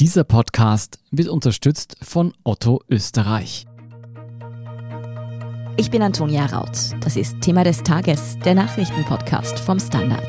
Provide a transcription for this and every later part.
Dieser Podcast wird unterstützt von Otto Österreich. Ich bin Antonia Raut. Das ist Thema des Tages, der Nachrichtenpodcast vom Standard.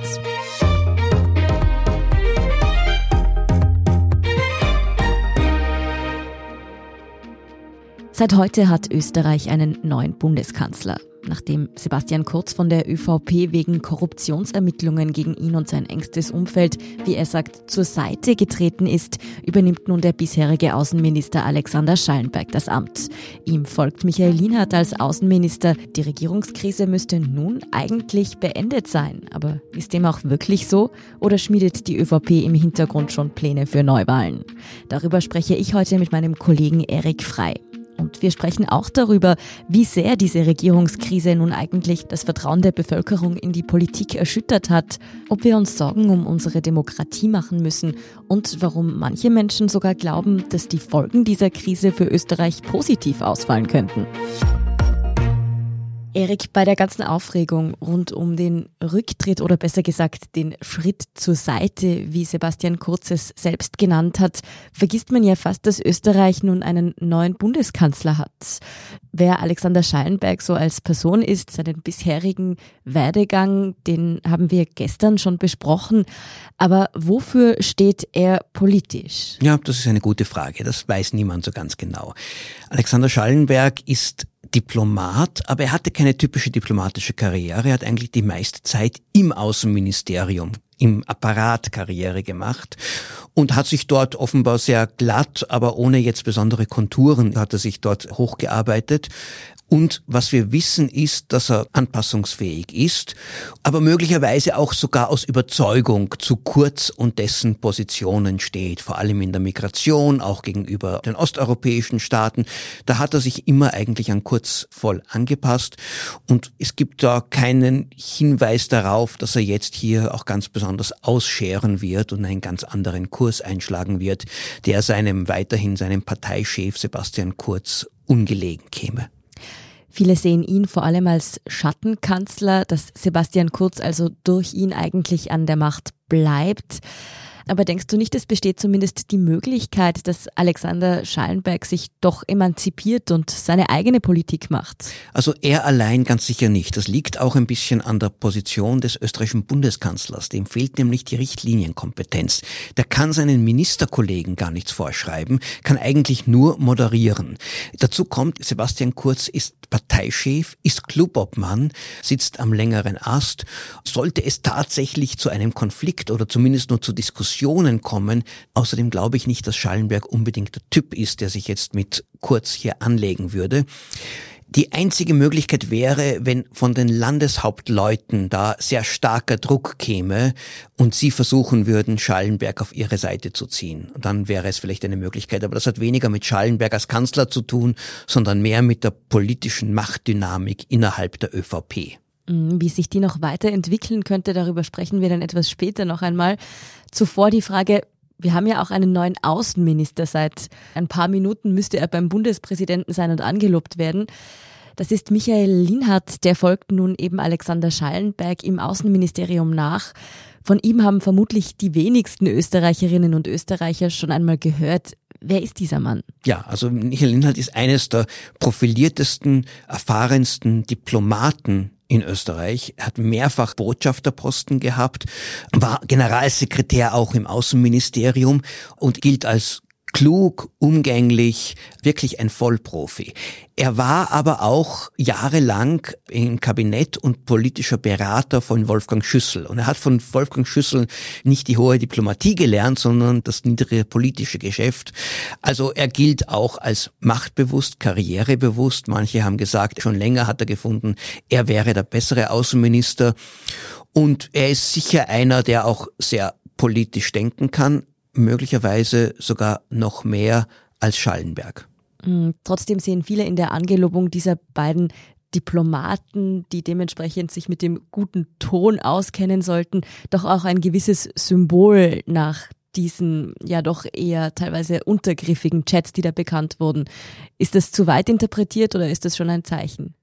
Seit heute hat Österreich einen neuen Bundeskanzler nachdem Sebastian Kurz von der ÖVP wegen Korruptionsermittlungen gegen ihn und sein engstes Umfeld, wie er sagt, zur Seite getreten ist, übernimmt nun der bisherige Außenminister Alexander Schallenberg das Amt. Ihm folgt Michael Lienhardt als Außenminister. Die Regierungskrise müsste nun eigentlich beendet sein. Aber ist dem auch wirklich so? Oder schmiedet die ÖVP im Hintergrund schon Pläne für Neuwahlen? Darüber spreche ich heute mit meinem Kollegen Erik Frei. Und wir sprechen auch darüber, wie sehr diese Regierungskrise nun eigentlich das Vertrauen der Bevölkerung in die Politik erschüttert hat, ob wir uns Sorgen um unsere Demokratie machen müssen und warum manche Menschen sogar glauben, dass die Folgen dieser Krise für Österreich positiv ausfallen könnten. Erik, bei der ganzen Aufregung rund um den Rücktritt oder besser gesagt den Schritt zur Seite, wie Sebastian Kurz es selbst genannt hat, vergisst man ja fast, dass Österreich nun einen neuen Bundeskanzler hat. Wer Alexander Schallenberg so als Person ist, seinen bisherigen Werdegang, den haben wir gestern schon besprochen. Aber wofür steht er politisch? Ja, das ist eine gute Frage. Das weiß niemand so ganz genau. Alexander Schallenberg ist Diplomat, aber er hatte keine typische diplomatische Karriere. Er hat eigentlich die meiste Zeit im Außenministerium im Apparat Karriere gemacht und hat sich dort offenbar sehr glatt, aber ohne jetzt besondere Konturen, hat er sich dort hochgearbeitet. Und was wir wissen ist, dass er anpassungsfähig ist, aber möglicherweise auch sogar aus Überzeugung zu Kurz und dessen Positionen steht, vor allem in der Migration, auch gegenüber den osteuropäischen Staaten. Da hat er sich immer eigentlich an Kurz voll angepasst und es gibt da keinen Hinweis darauf, dass er jetzt hier auch ganz besonders ausscheren wird und einen ganz anderen Kurs einschlagen wird, der seinem weiterhin seinem Parteichef Sebastian Kurz ungelegen käme. Viele sehen ihn vor allem als Schattenkanzler, dass Sebastian Kurz also durch ihn eigentlich an der Macht bleibt. Aber denkst du nicht, es besteht zumindest die Möglichkeit, dass Alexander Schallenberg sich doch emanzipiert und seine eigene Politik macht? Also er allein ganz sicher nicht. Das liegt auch ein bisschen an der Position des österreichischen Bundeskanzlers. Dem fehlt nämlich die Richtlinienkompetenz. Der kann seinen Ministerkollegen gar nichts vorschreiben, kann eigentlich nur moderieren. Dazu kommt, Sebastian Kurz ist Parteichef, ist Clubobmann, sitzt am längeren Ast. Sollte es tatsächlich zu einem Konflikt oder zumindest nur zu Diskussionen kommen, außerdem glaube ich nicht, dass Schallenberg unbedingt der Typ ist, der sich jetzt mit Kurz hier anlegen würde. Die einzige Möglichkeit wäre, wenn von den Landeshauptleuten da sehr starker Druck käme und sie versuchen würden, Schallenberg auf ihre Seite zu ziehen. Dann wäre es vielleicht eine Möglichkeit. Aber das hat weniger mit Schallenberg als Kanzler zu tun, sondern mehr mit der politischen Machtdynamik innerhalb der ÖVP. Wie sich die noch weiterentwickeln könnte, darüber sprechen wir dann etwas später noch einmal. Zuvor die Frage, wir haben ja auch einen neuen Außenminister. Seit ein paar Minuten müsste er beim Bundespräsidenten sein und angelobt werden. Das ist Michael Linhardt, der folgt nun eben Alexander Schallenberg im Außenministerium nach. Von ihm haben vermutlich die wenigsten Österreicherinnen und Österreicher schon einmal gehört. Wer ist dieser Mann? Ja, also Michael Linhardt ist eines der profiliertesten, erfahrensten Diplomaten in Österreich, er hat mehrfach Botschafterposten gehabt, war Generalsekretär auch im Außenministerium und gilt als klug, umgänglich, wirklich ein Vollprofi. Er war aber auch jahrelang im Kabinett und politischer Berater von Wolfgang Schüssel. Und er hat von Wolfgang Schüssel nicht die hohe Diplomatie gelernt, sondern das niedrige politische Geschäft. Also er gilt auch als machtbewusst, karrierebewusst. Manche haben gesagt, schon länger hat er gefunden, er wäre der bessere Außenminister. Und er ist sicher einer, der auch sehr politisch denken kann, möglicherweise sogar noch mehr als Schallenberg. Mm, trotzdem sehen viele in der Angelobung dieser beiden Diplomaten, die dementsprechend sich mit dem guten Ton auskennen sollten, doch auch ein gewisses Symbol nach diesen ja doch eher teilweise untergriffigen Chats, die da bekannt wurden. Ist das zu weit interpretiert oder ist das schon ein Zeichen?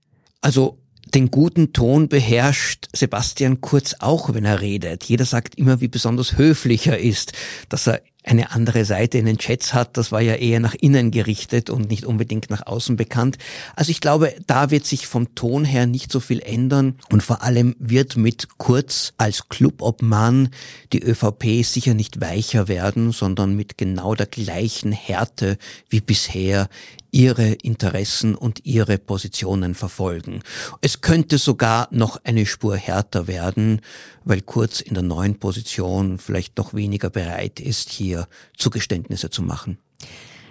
Also den guten Ton beherrscht Sebastian Kurz auch, wenn er redet. Jeder sagt immer, wie besonders höflich er ist, dass er eine andere Seite in den Chats hat, das war ja eher nach innen gerichtet und nicht unbedingt nach außen bekannt. Also ich glaube, da wird sich vom Ton her nicht so viel ändern und vor allem wird mit Kurz als Clubobmann die ÖVP sicher nicht weicher werden, sondern mit genau der gleichen Härte wie bisher ihre Interessen und ihre Positionen verfolgen. Es könnte sogar noch eine Spur härter werden, weil Kurz in der neuen Position vielleicht noch weniger bereit ist, hier Zugeständnisse zu machen.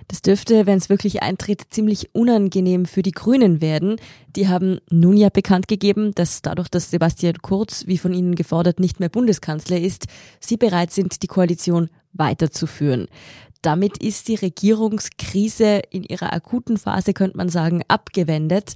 Das dürfte, wenn es wirklich eintritt, ziemlich unangenehm für die Grünen werden. Die haben nun ja bekannt gegeben, dass dadurch, dass Sebastian Kurz, wie von ihnen gefordert, nicht mehr Bundeskanzler ist, sie bereit sind, die Koalition weiterzuführen. Damit ist die Regierungskrise in ihrer akuten Phase, könnte man sagen, abgewendet.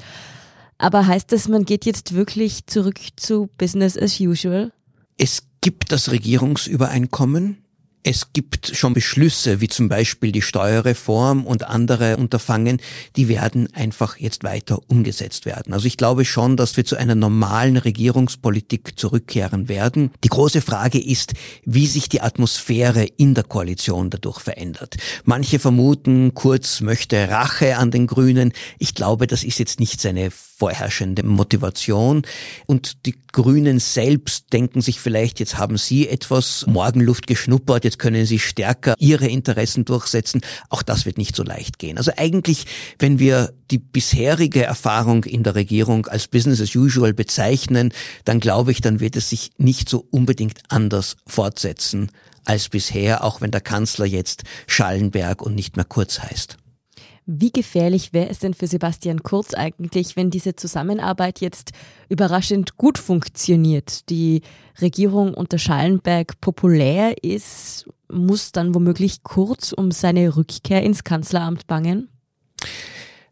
Aber heißt das, man geht jetzt wirklich zurück zu Business as usual? Es gibt das Regierungsübereinkommen. Es gibt schon Beschlüsse, wie zum Beispiel die Steuerreform und andere Unterfangen, die werden einfach jetzt weiter umgesetzt werden. Also ich glaube schon, dass wir zu einer normalen Regierungspolitik zurückkehren werden. Die große Frage ist, wie sich die Atmosphäre in der Koalition dadurch verändert. Manche vermuten, Kurz möchte Rache an den Grünen. Ich glaube, das ist jetzt nicht seine vorherrschende Motivation. Und die Grünen selbst denken sich vielleicht, jetzt haben sie etwas Morgenluft geschnuppert, jetzt können sie stärker ihre Interessen durchsetzen. Auch das wird nicht so leicht gehen. Also eigentlich, wenn wir die bisherige Erfahrung in der Regierung als Business as usual bezeichnen, dann glaube ich, dann wird es sich nicht so unbedingt anders fortsetzen als bisher, auch wenn der Kanzler jetzt Schallenberg und nicht mehr Kurz heißt. Wie gefährlich wäre es denn für Sebastian Kurz eigentlich, wenn diese Zusammenarbeit jetzt überraschend gut funktioniert? Die Regierung unter Schallenberg populär ist, muss dann womöglich Kurz um seine Rückkehr ins Kanzleramt bangen?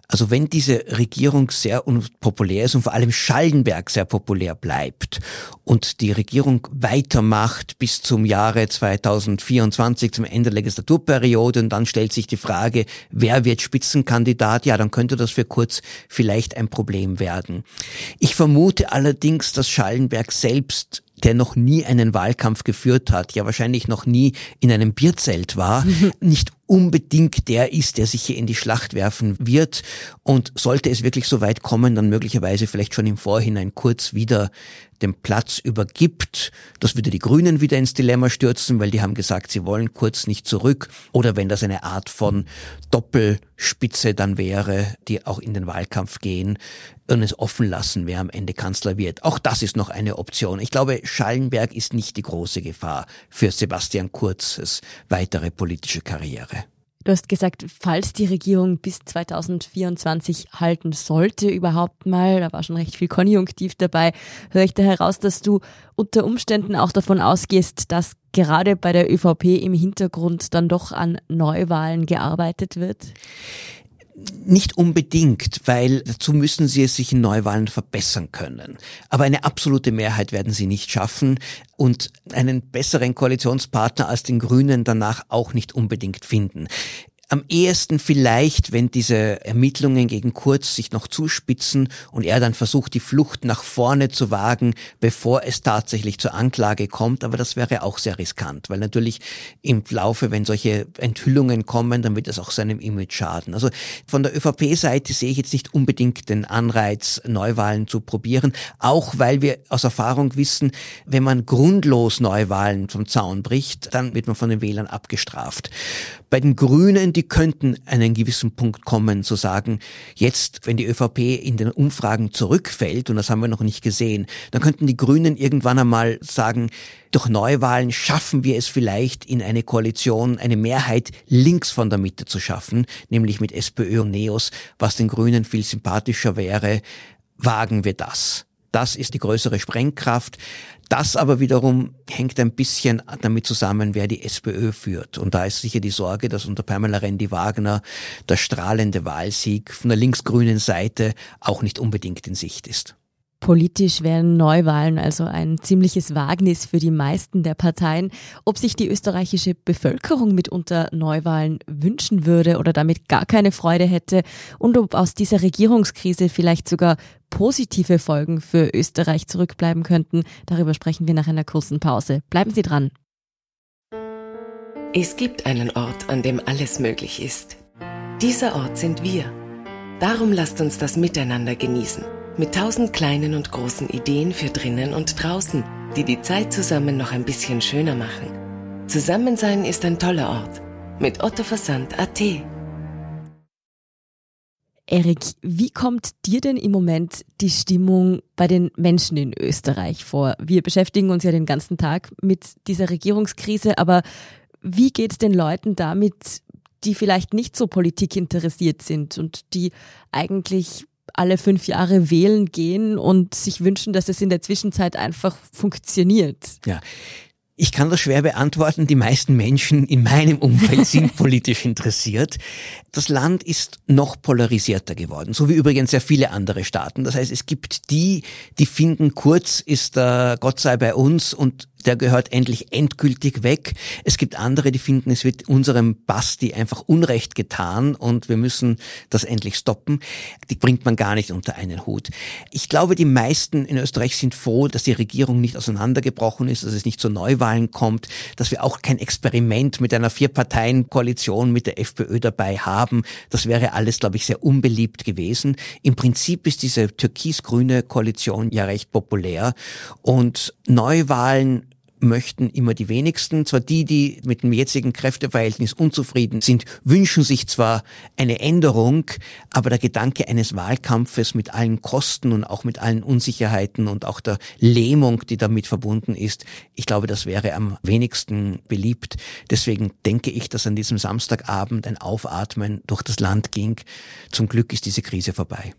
Also wenn diese Regierung sehr unpopulär ist und vor allem Schallenberg sehr populär bleibt und die Regierung weitermacht bis zum Jahre 2024, zum Ende der Legislaturperiode und dann stellt sich die Frage, wer wird Spitzenkandidat? Ja, dann könnte das für kurz vielleicht ein Problem werden. Ich vermute allerdings, dass Schallenberg selbst der noch nie einen Wahlkampf geführt hat, ja wahrscheinlich noch nie in einem Bierzelt war, nicht unbedingt der ist, der sich hier in die Schlacht werfen wird. Und sollte es wirklich so weit kommen, dann möglicherweise vielleicht schon im Vorhinein kurz wieder den Platz übergibt. Das würde die Grünen wieder ins Dilemma stürzen, weil die haben gesagt, sie wollen kurz nicht zurück. Oder wenn das eine Art von Doppelspitze dann wäre, die auch in den Wahlkampf gehen und es offen lassen, wer am Ende Kanzler wird. Auch das ist noch eine Option. Ich glaube, Schallenberg ist nicht die große Gefahr für Sebastian Kurzes weitere politische Karriere. Du hast gesagt, falls die Regierung bis 2024 halten sollte überhaupt mal, da war schon recht viel Konjunktiv dabei, höre ich da heraus, dass du unter Umständen auch davon ausgehst, dass gerade bei der ÖVP im Hintergrund dann doch an Neuwahlen gearbeitet wird? Nicht unbedingt, weil dazu müssen sie es sich in Neuwahlen verbessern können. Aber eine absolute Mehrheit werden sie nicht schaffen und einen besseren Koalitionspartner als den Grünen danach auch nicht unbedingt finden. Am ehesten vielleicht, wenn diese Ermittlungen gegen Kurz sich noch zuspitzen und er dann versucht, die Flucht nach vorne zu wagen, bevor es tatsächlich zur Anklage kommt. Aber das wäre auch sehr riskant, weil natürlich im Laufe, wenn solche Enthüllungen kommen, dann wird es auch seinem Image schaden. Also von der ÖVP-Seite sehe ich jetzt nicht unbedingt den Anreiz, Neuwahlen zu probieren, auch weil wir aus Erfahrung wissen, wenn man grundlos Neuwahlen vom Zaun bricht, dann wird man von den Wählern abgestraft. Bei den Grünen, die könnten einen gewissen Punkt kommen, zu sagen, jetzt, wenn die ÖVP in den Umfragen zurückfällt, und das haben wir noch nicht gesehen, dann könnten die Grünen irgendwann einmal sagen, durch Neuwahlen schaffen wir es vielleicht in eine Koalition, eine Mehrheit links von der Mitte zu schaffen, nämlich mit SPÖ und NEOS, was den Grünen viel sympathischer wäre. Wagen wir das. Das ist die größere Sprengkraft. Das aber wiederum hängt ein bisschen damit zusammen, wer die SPÖ führt. Und da ist sicher die Sorge, dass unter Pamela Rendi-Wagner der strahlende Wahlsieg von der linksgrünen Seite auch nicht unbedingt in Sicht ist. Politisch wären Neuwahlen also ein ziemliches Wagnis für die meisten der Parteien. Ob sich die österreichische Bevölkerung mitunter Neuwahlen wünschen würde oder damit gar keine Freude hätte und ob aus dieser Regierungskrise vielleicht sogar positive Folgen für Österreich zurückbleiben könnten, darüber sprechen wir nach einer kurzen Pause. Bleiben Sie dran. Es gibt einen Ort, an dem alles möglich ist. Dieser Ort sind wir. Darum lasst uns das miteinander genießen. Mit tausend kleinen und großen Ideen für drinnen und draußen, die die Zeit zusammen noch ein bisschen schöner machen. Zusammensein ist ein toller Ort. Mit Otto Versand AT. Erik, wie kommt dir denn im Moment die Stimmung bei den Menschen in Österreich vor? Wir beschäftigen uns ja den ganzen Tag mit dieser Regierungskrise, aber wie geht es den Leuten damit, die vielleicht nicht so politikinteressiert sind und die eigentlich alle fünf Jahre wählen gehen und sich wünschen, dass es in der Zwischenzeit einfach funktioniert? Ja. Ich kann das schwer beantworten. Die meisten Menschen in meinem Umfeld sind politisch interessiert. Das Land ist noch polarisierter geworden, so wie übrigens sehr viele andere Staaten. Das heißt, es gibt die, die finden, Kurz ist der Gott sei bei uns und der gehört endlich endgültig weg. Es gibt andere, die finden, es wird unserem Basti einfach Unrecht getan und wir müssen das endlich stoppen. Die bringt man gar nicht unter einen Hut. Ich glaube, die meisten in Österreich sind froh, dass die Regierung nicht auseinandergebrochen ist, dass es nicht zu Neuwahlen kommt, dass wir auch kein Experiment mit einer Vier-Parteien-Koalition mit der FPÖ dabei haben. Das wäre alles, glaube ich, sehr unbeliebt gewesen. Im Prinzip ist diese türkis-grüne Koalition ja recht populär und Neuwahlen möchten immer die wenigsten. Zwar die, die mit dem jetzigen Kräfteverhältnis unzufrieden sind, wünschen sich zwar eine Änderung, aber der Gedanke eines Wahlkampfes mit allen Kosten und auch mit allen Unsicherheiten und auch der Lähmung, die damit verbunden ist, ich glaube, das wäre am wenigsten beliebt. Deswegen denke ich, dass an diesem Samstagabend ein Aufatmen durch das Land ging. Zum Glück ist diese Krise vorbei.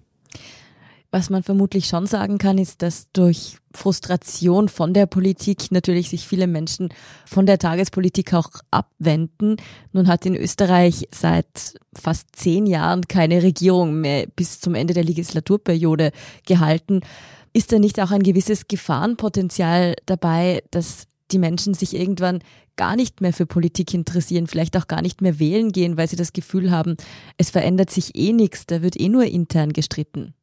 Was man vermutlich schon sagen kann, ist, dass durch Frustration von der Politik natürlich sich viele Menschen von der Tagespolitik auch abwenden. Nun hat in Österreich seit fast zehn Jahren keine Regierung mehr bis zum Ende der Legislaturperiode gehalten. Ist da nicht auch ein gewisses Gefahrenpotenzial dabei, dass die Menschen sich irgendwann gar nicht mehr für Politik interessieren, vielleicht auch gar nicht mehr wählen gehen, weil sie das Gefühl haben, es verändert sich eh nichts, da wird eh nur intern gestritten?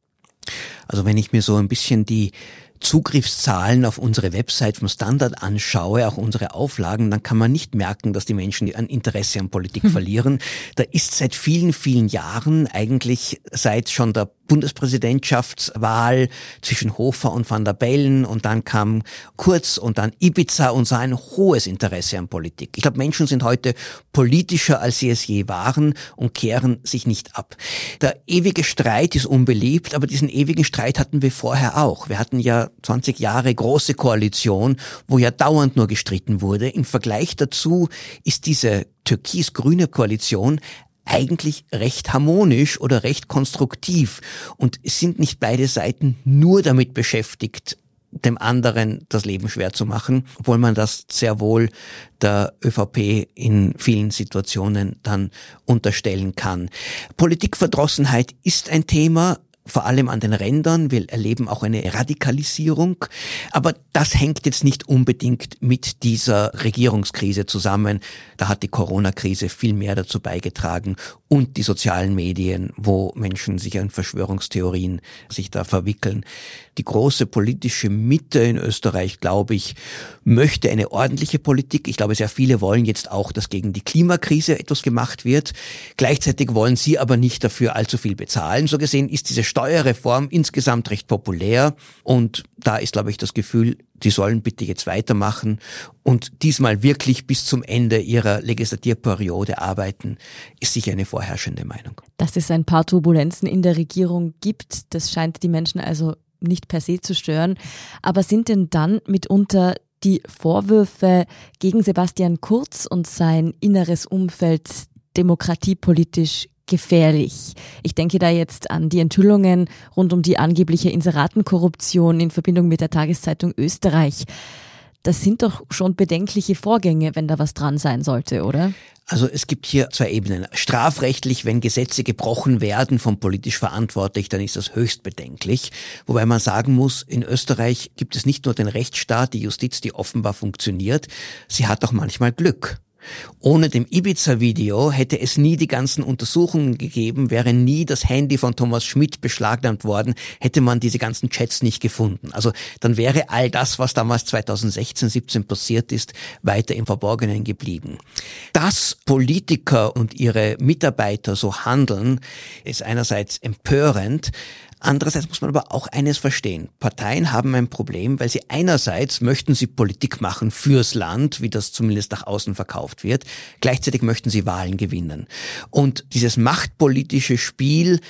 Also wenn ich mir so ein bisschen die Zugriffszahlen auf unsere Website vom Standard anschaue, auch unsere Auflagen, dann kann man nicht merken, dass die Menschen ein Interesse an Politik verlieren. Da ist seit vielen, vielen Jahren, eigentlich seit schon der Bundespräsidentschaftswahl zwischen Hofer und Van der Bellen und dann kam Kurz und dann Ibiza und sah ein hohes Interesse an Politik. Ich glaube, Menschen sind heute politischer, als sie es je waren und kehren sich nicht ab. Der ewige Streit ist unbeliebt, aber diesen ewigen Streit hatten wir vorher auch. Wir hatten ja 20 Jahre große Koalition, wo ja dauernd nur gestritten wurde. Im Vergleich dazu ist diese türkis-grüne Koalition eigentlich recht harmonisch oder recht konstruktiv und sind nicht beide Seiten nur damit beschäftigt, dem anderen das Leben schwer zu machen, obwohl man das sehr wohl der ÖVP in vielen Situationen dann unterstellen kann. Politikverdrossenheit ist ein Thema, vor allem an den Rändern. Wir erleben auch eine Radikalisierung. Aber das hängt jetzt nicht unbedingt mit dieser Regierungskrise zusammen. Da hat die Corona-Krise viel mehr dazu beigetragen und die sozialen Medien, wo Menschen sich an Verschwörungstheorien sich da verwickeln. Die große politische Mitte in Österreich, glaube ich, möchte eine ordentliche Politik. Ich glaube, sehr viele wollen jetzt auch, dass gegen die Klimakrise etwas gemacht wird. Gleichzeitig wollen sie aber nicht dafür allzu viel bezahlen. So gesehen ist diese Steuerreform insgesamt recht populär und da ist, glaube ich, das Gefühl, die sollen bitte jetzt weitermachen und diesmal wirklich bis zum Ende ihrer Legislaturperiode arbeiten, ist sicher eine vorherrschende Meinung. Dass es ein paar Turbulenzen in der Regierung gibt, das scheint die Menschen also nicht per se zu stören. Aber sind denn dann mitunter die Vorwürfe gegen Sebastian Kurz und sein inneres Umfeld demokratiepolitisch gefährlich. Ich denke da jetzt an die Enthüllungen rund um die angebliche Inseratenkorruption in Verbindung mit der Tageszeitung Österreich. Das sind doch schon bedenkliche Vorgänge, wenn da was dran sein sollte, oder? Also es gibt hier zwei Ebenen. Strafrechtlich, wenn Gesetze gebrochen werden vom politisch Verantwortlichen, dann ist das höchst bedenklich. Wobei man sagen muss, in Österreich gibt es nicht nur den Rechtsstaat, die Justiz, die offenbar funktioniert, sie hat auch manchmal Glück. Ohne dem Ibiza-Video hätte es nie die ganzen Untersuchungen gegeben, wäre nie das Handy von Thomas Schmidt beschlagnahmt worden, hätte man diese ganzen Chats nicht gefunden. Also dann wäre all das, was damals 2016, 17 passiert ist, weiter im Verborgenen geblieben. Dass Politiker und ihre Mitarbeiter so handeln, ist einerseits empörend, Andererseits muss man aber auch eines verstehen. Parteien haben ein Problem, weil sie einerseits möchten sie Politik machen fürs Land, wie das zumindest nach außen verkauft wird. Gleichzeitig möchten sie Wahlen gewinnen. Und dieses machtpolitische Spiel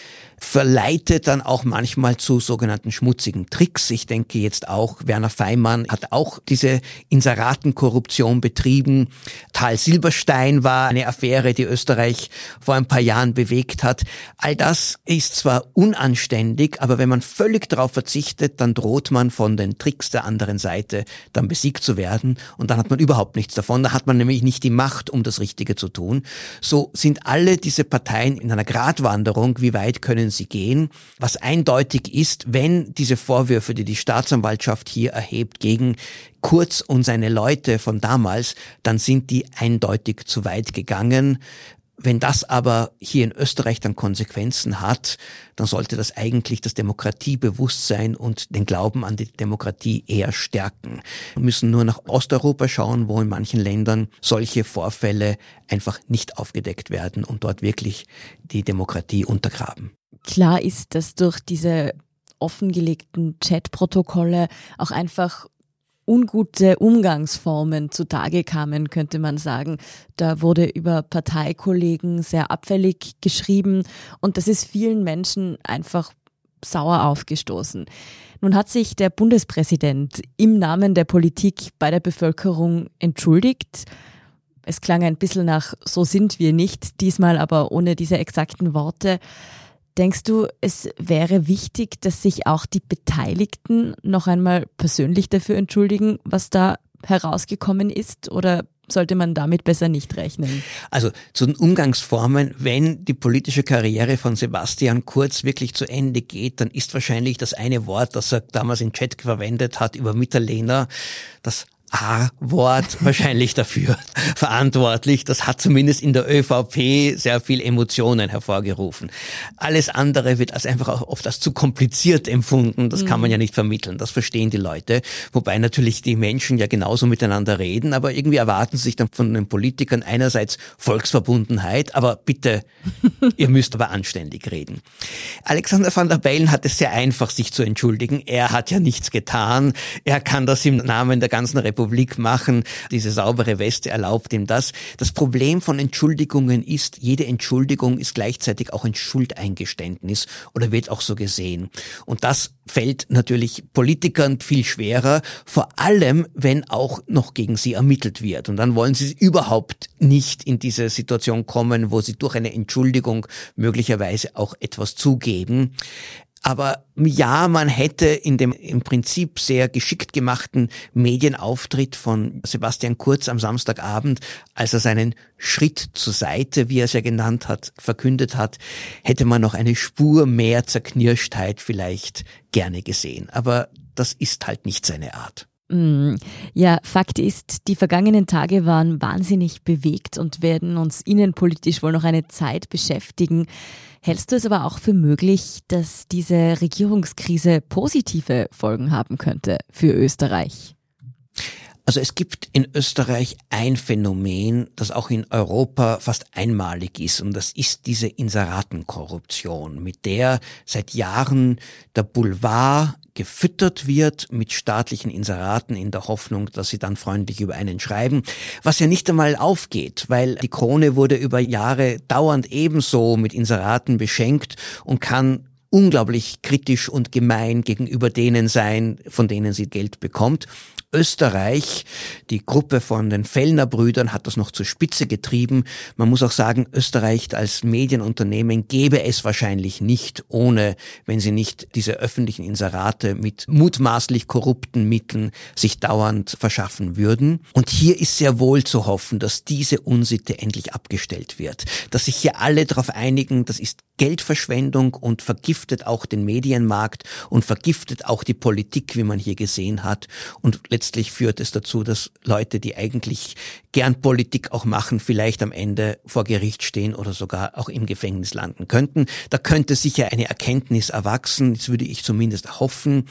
verleitet dann auch manchmal zu sogenannten schmutzigen Tricks. Ich denke jetzt auch, Werner Feimann hat auch diese Inseratenkorruption betrieben. Tal Silberstein war eine Affäre, die Österreich vor ein paar Jahren bewegt hat. All das ist zwar unanständig, aber wenn man völlig darauf verzichtet, dann droht man von den Tricks der anderen Seite dann besiegt zu werden und dann hat man überhaupt nichts davon. Da hat man nämlich nicht die Macht, um das Richtige zu tun. So sind alle diese Parteien in einer Gratwanderung. Wie weit können sie gehen. Was eindeutig ist, wenn diese Vorwürfe, die die Staatsanwaltschaft hier erhebt gegen Kurz und seine Leute von damals, dann sind die eindeutig zu weit gegangen. Wenn das aber hier in Österreich dann Konsequenzen hat, dann sollte das eigentlich das Demokratiebewusstsein und den Glauben an die Demokratie eher stärken. Wir müssen nur nach Osteuropa schauen, wo in manchen Ländern solche Vorfälle einfach nicht aufgedeckt werden und dort wirklich die Demokratie untergraben. Klar ist, dass durch diese offengelegten Chatprotokolle auch einfach ungute Umgangsformen zutage kamen, könnte man sagen. Da wurde über Parteikollegen sehr abfällig geschrieben und das ist vielen Menschen einfach sauer aufgestoßen. Nun hat sich der Bundespräsident im Namen der Politik bei der Bevölkerung entschuldigt. Es klang ein bisschen nach So sind wir nicht, diesmal aber ohne diese exakten Worte. Denkst du, es wäre wichtig, dass sich auch die Beteiligten noch einmal persönlich dafür entschuldigen, was da herausgekommen ist? Oder sollte man damit besser nicht rechnen? Also zu den Umgangsformen, wenn die politische Karriere von Sebastian Kurz wirklich zu Ende geht, dann ist wahrscheinlich das eine Wort, das er damals im Chat verwendet hat über Mitterlehner, das A-Wort wahrscheinlich dafür verantwortlich. Das hat zumindest in der ÖVP sehr viel Emotionen hervorgerufen. Alles andere wird als einfach auch oft als zu kompliziert empfunden. Das kann man ja mhm. nicht vermitteln. Das verstehen die Leute. Wobei natürlich die Menschen ja genauso miteinander reden, aber irgendwie erwarten sie sich dann von den Politikern einerseits Volksverbundenheit, aber bitte, ihr müsst aber anständig reden. Alexander van der Bellen hat es sehr einfach, sich zu entschuldigen. Er hat ja nichts getan. Er kann das im Namen der ganzen Republik Republik machen. Diese saubere Weste erlaubt ihm das. Das Problem von Entschuldigungen ist, jede Entschuldigung ist gleichzeitig auch ein Schuldeingeständnis oder wird auch so gesehen. Und das fällt natürlich Politikern viel schwerer, vor allem wenn auch noch gegen sie ermittelt wird. Und dann wollen sie überhaupt nicht in diese Situation kommen, wo sie durch eine Entschuldigung möglicherweise auch etwas zugeben. Aber ja, man hätte in dem im Prinzip sehr geschickt gemachten Medienauftritt von Sebastian Kurz am Samstagabend, als er seinen Schritt zur Seite, wie er es ja genannt hat, verkündet hat, hätte man noch eine Spur mehr Zerknirschtheit vielleicht gerne gesehen. Aber das ist halt nicht seine Art. Mm, ja, Fakt ist, die vergangenen Tage waren wahnsinnig bewegt und werden uns innenpolitisch wohl noch eine Zeit beschäftigen. Hältst du es aber auch für möglich, dass diese Regierungskrise positive Folgen haben könnte für Österreich? Also es gibt in Österreich ein Phänomen, das auch in Europa fast einmalig ist, und das ist diese Inseratenkorruption, mit der seit Jahren der Boulevard gefüttert wird mit staatlichen Inseraten in der Hoffnung, dass sie dann freundlich über einen schreiben, was ja nicht einmal aufgeht, weil die Krone wurde über Jahre dauernd ebenso mit Inseraten beschenkt und kann unglaublich kritisch und gemein gegenüber denen sein, von denen sie Geld bekommt. Österreich, die Gruppe von den Fellner Brüdern hat das noch zur Spitze getrieben. Man muss auch sagen, Österreich als Medienunternehmen gäbe es wahrscheinlich nicht ohne, wenn sie nicht diese öffentlichen Inserate mit mutmaßlich korrupten Mitteln sich dauernd verschaffen würden. Und hier ist sehr wohl zu hoffen, dass diese Unsitte endlich abgestellt wird, dass sich hier alle darauf einigen, das ist Geldverschwendung und vergiftet auch den Medienmarkt und vergiftet auch die Politik, wie man hier gesehen hat. Und letztlich führt es dazu, dass Leute, die eigentlich gern Politik auch machen, vielleicht am Ende vor Gericht stehen oder sogar auch im Gefängnis landen könnten. Da könnte sicher eine Erkenntnis erwachsen, das würde ich zumindest hoffen.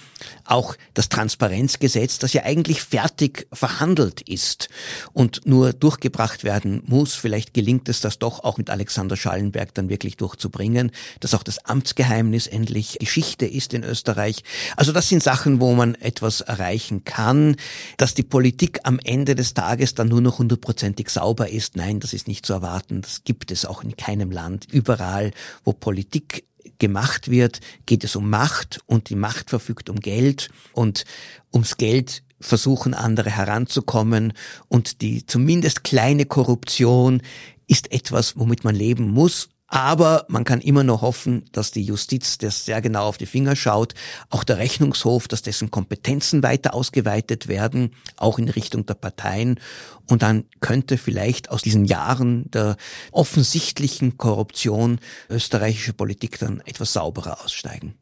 Auch das Transparenzgesetz, das ja eigentlich fertig verhandelt ist und nur durchgebracht werden muss. Vielleicht gelingt es das doch auch mit Alexander Schallenberg dann wirklich durchzubringen, dass auch das Amtsgeheimnis endlich Geschichte ist in Österreich. Also das sind Sachen, wo man etwas erreichen kann. Dass die Politik am Ende des Tages dann nur noch hundertprozentig sauber ist, nein, das ist nicht zu erwarten. Das gibt es auch in keinem Land. Überall, wo Politik gemacht wird, geht es um Macht und die Macht verfügt um Geld und ums Geld versuchen andere heranzukommen und die zumindest kleine Korruption ist etwas, womit man leben muss aber man kann immer noch hoffen, dass die Justiz das sehr genau auf die Finger schaut, auch der Rechnungshof, dass dessen Kompetenzen weiter ausgeweitet werden, auch in Richtung der Parteien. Und dann könnte vielleicht aus diesen Jahren der offensichtlichen Korruption österreichische Politik dann etwas sauberer aussteigen.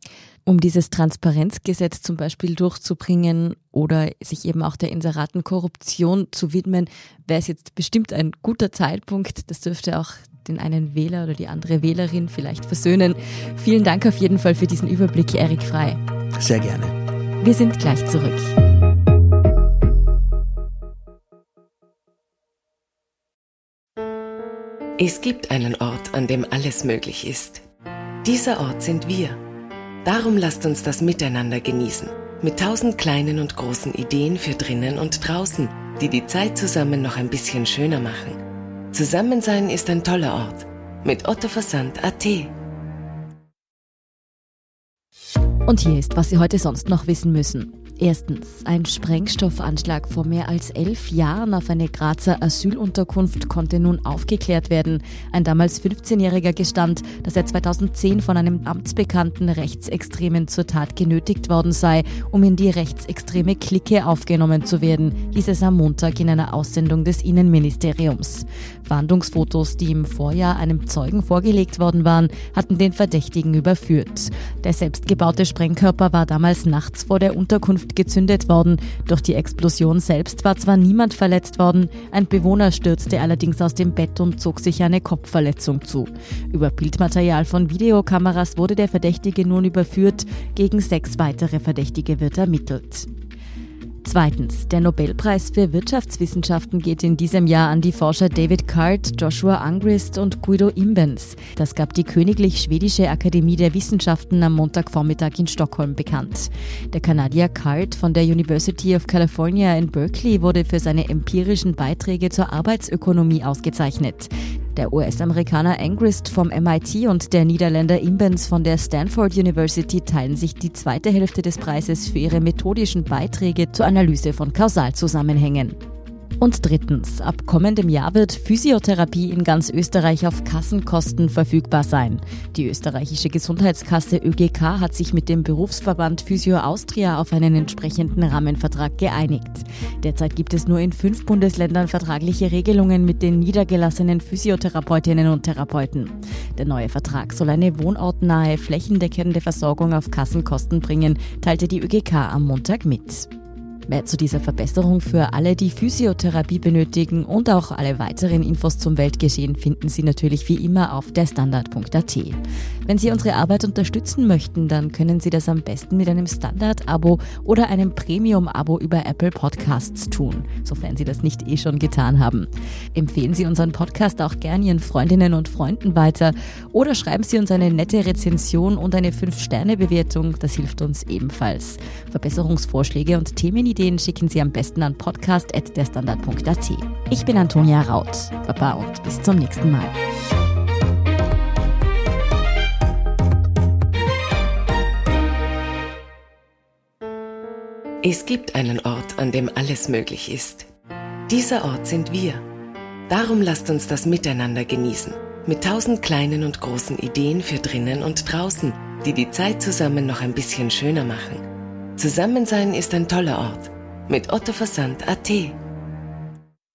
Um dieses Transparenzgesetz zum Beispiel durchzubringen oder sich eben auch der Inseratenkorruption zu widmen, wäre es jetzt bestimmt ein guter Zeitpunkt. Das dürfte auch den einen Wähler oder die andere Wählerin vielleicht versöhnen. Vielen Dank auf jeden Fall für diesen Überblick, Erik Frei. Sehr gerne. Wir sind gleich zurück. Es gibt einen Ort, an dem alles möglich ist. Dieser Ort sind wir. Darum lasst uns das miteinander genießen. Mit tausend kleinen und großen Ideen für drinnen und draußen, die die Zeit zusammen noch ein bisschen schöner machen. Zusammensein ist ein toller Ort. Mit Otto Versand AT. Und hier ist, was Sie heute sonst noch wissen müssen. Erstens, ein Sprengstoffanschlag vor mehr als elf Jahren auf eine Grazer Asylunterkunft konnte nun aufgeklärt werden. Ein damals 15-Jähriger gestand, dass er 2010 von einem amtsbekannten Rechtsextremen zur Tat genötigt worden sei, um in die rechtsextreme Clique aufgenommen zu werden, hieß es am Montag in einer Aussendung des Innenministeriums. Fahndungsfotos, die im Vorjahr einem Zeugen vorgelegt worden waren, hatten den Verdächtigen überführt. Der selbstgebaute Sprengkörper war damals nachts vor der Unterkunft gezündet worden. Durch die Explosion selbst war zwar niemand verletzt worden, ein Bewohner stürzte allerdings aus dem Bett und zog sich eine Kopfverletzung zu. Über Bildmaterial von Videokameras wurde der Verdächtige nun überführt, gegen sechs weitere Verdächtige wird ermittelt. Zweitens, der Nobelpreis für Wirtschaftswissenschaften geht in diesem Jahr an die Forscher David Cart, Joshua Angrist und Guido Imbens. Das gab die Königlich Schwedische Akademie der Wissenschaften am Montagvormittag in Stockholm bekannt. Der Kanadier Cart von der University of California in Berkeley wurde für seine empirischen Beiträge zur Arbeitsökonomie ausgezeichnet. Der US-Amerikaner Angrist vom MIT und der Niederländer Imbens von der Stanford University teilen sich die zweite Hälfte des Preises für ihre methodischen Beiträge zur Analyse von Kausalzusammenhängen. Und drittens, ab kommendem Jahr wird Physiotherapie in ganz Österreich auf Kassenkosten verfügbar sein. Die österreichische Gesundheitskasse ÖGK hat sich mit dem Berufsverband Physio Austria auf einen entsprechenden Rahmenvertrag geeinigt. Derzeit gibt es nur in fünf Bundesländern vertragliche Regelungen mit den niedergelassenen Physiotherapeutinnen und Therapeuten. Der neue Vertrag soll eine wohnortnahe, flächendeckende Versorgung auf Kassenkosten bringen, teilte die ÖGK am Montag mit. Mehr zu dieser Verbesserung für alle, die Physiotherapie benötigen und auch alle weiteren Infos zum Weltgeschehen finden Sie natürlich wie immer auf derstandard.at. Wenn Sie unsere Arbeit unterstützen möchten, dann können Sie das am besten mit einem Standard-Abo oder einem Premium-Abo über Apple Podcasts tun, sofern Sie das nicht eh schon getan haben. Empfehlen Sie unseren Podcast auch gern Ihren Freundinnen und Freunden weiter oder schreiben Sie uns eine nette Rezension und eine 5-Sterne-Bewertung, das hilft uns ebenfalls. Verbesserungsvorschläge und Themenideen Ideen schicken Sie am besten an podcast.derstandard.at. Ich bin Antonia Raut. Baba und bis zum nächsten Mal. Es gibt einen Ort, an dem alles möglich ist. Dieser Ort sind wir. Darum lasst uns das miteinander genießen. Mit tausend kleinen und großen Ideen für drinnen und draußen, die die Zeit zusammen noch ein bisschen schöner machen. Zusammensein ist ein toller Ort. Mit Otto Versand.at